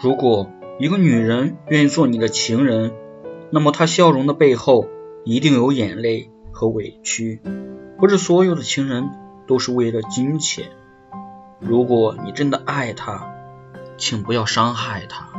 如果一个女人愿意做你的情人那么她笑容的背后一定有眼泪和委屈不是所有的情人都是为了金钱。如果你真的爱她请不要伤害她。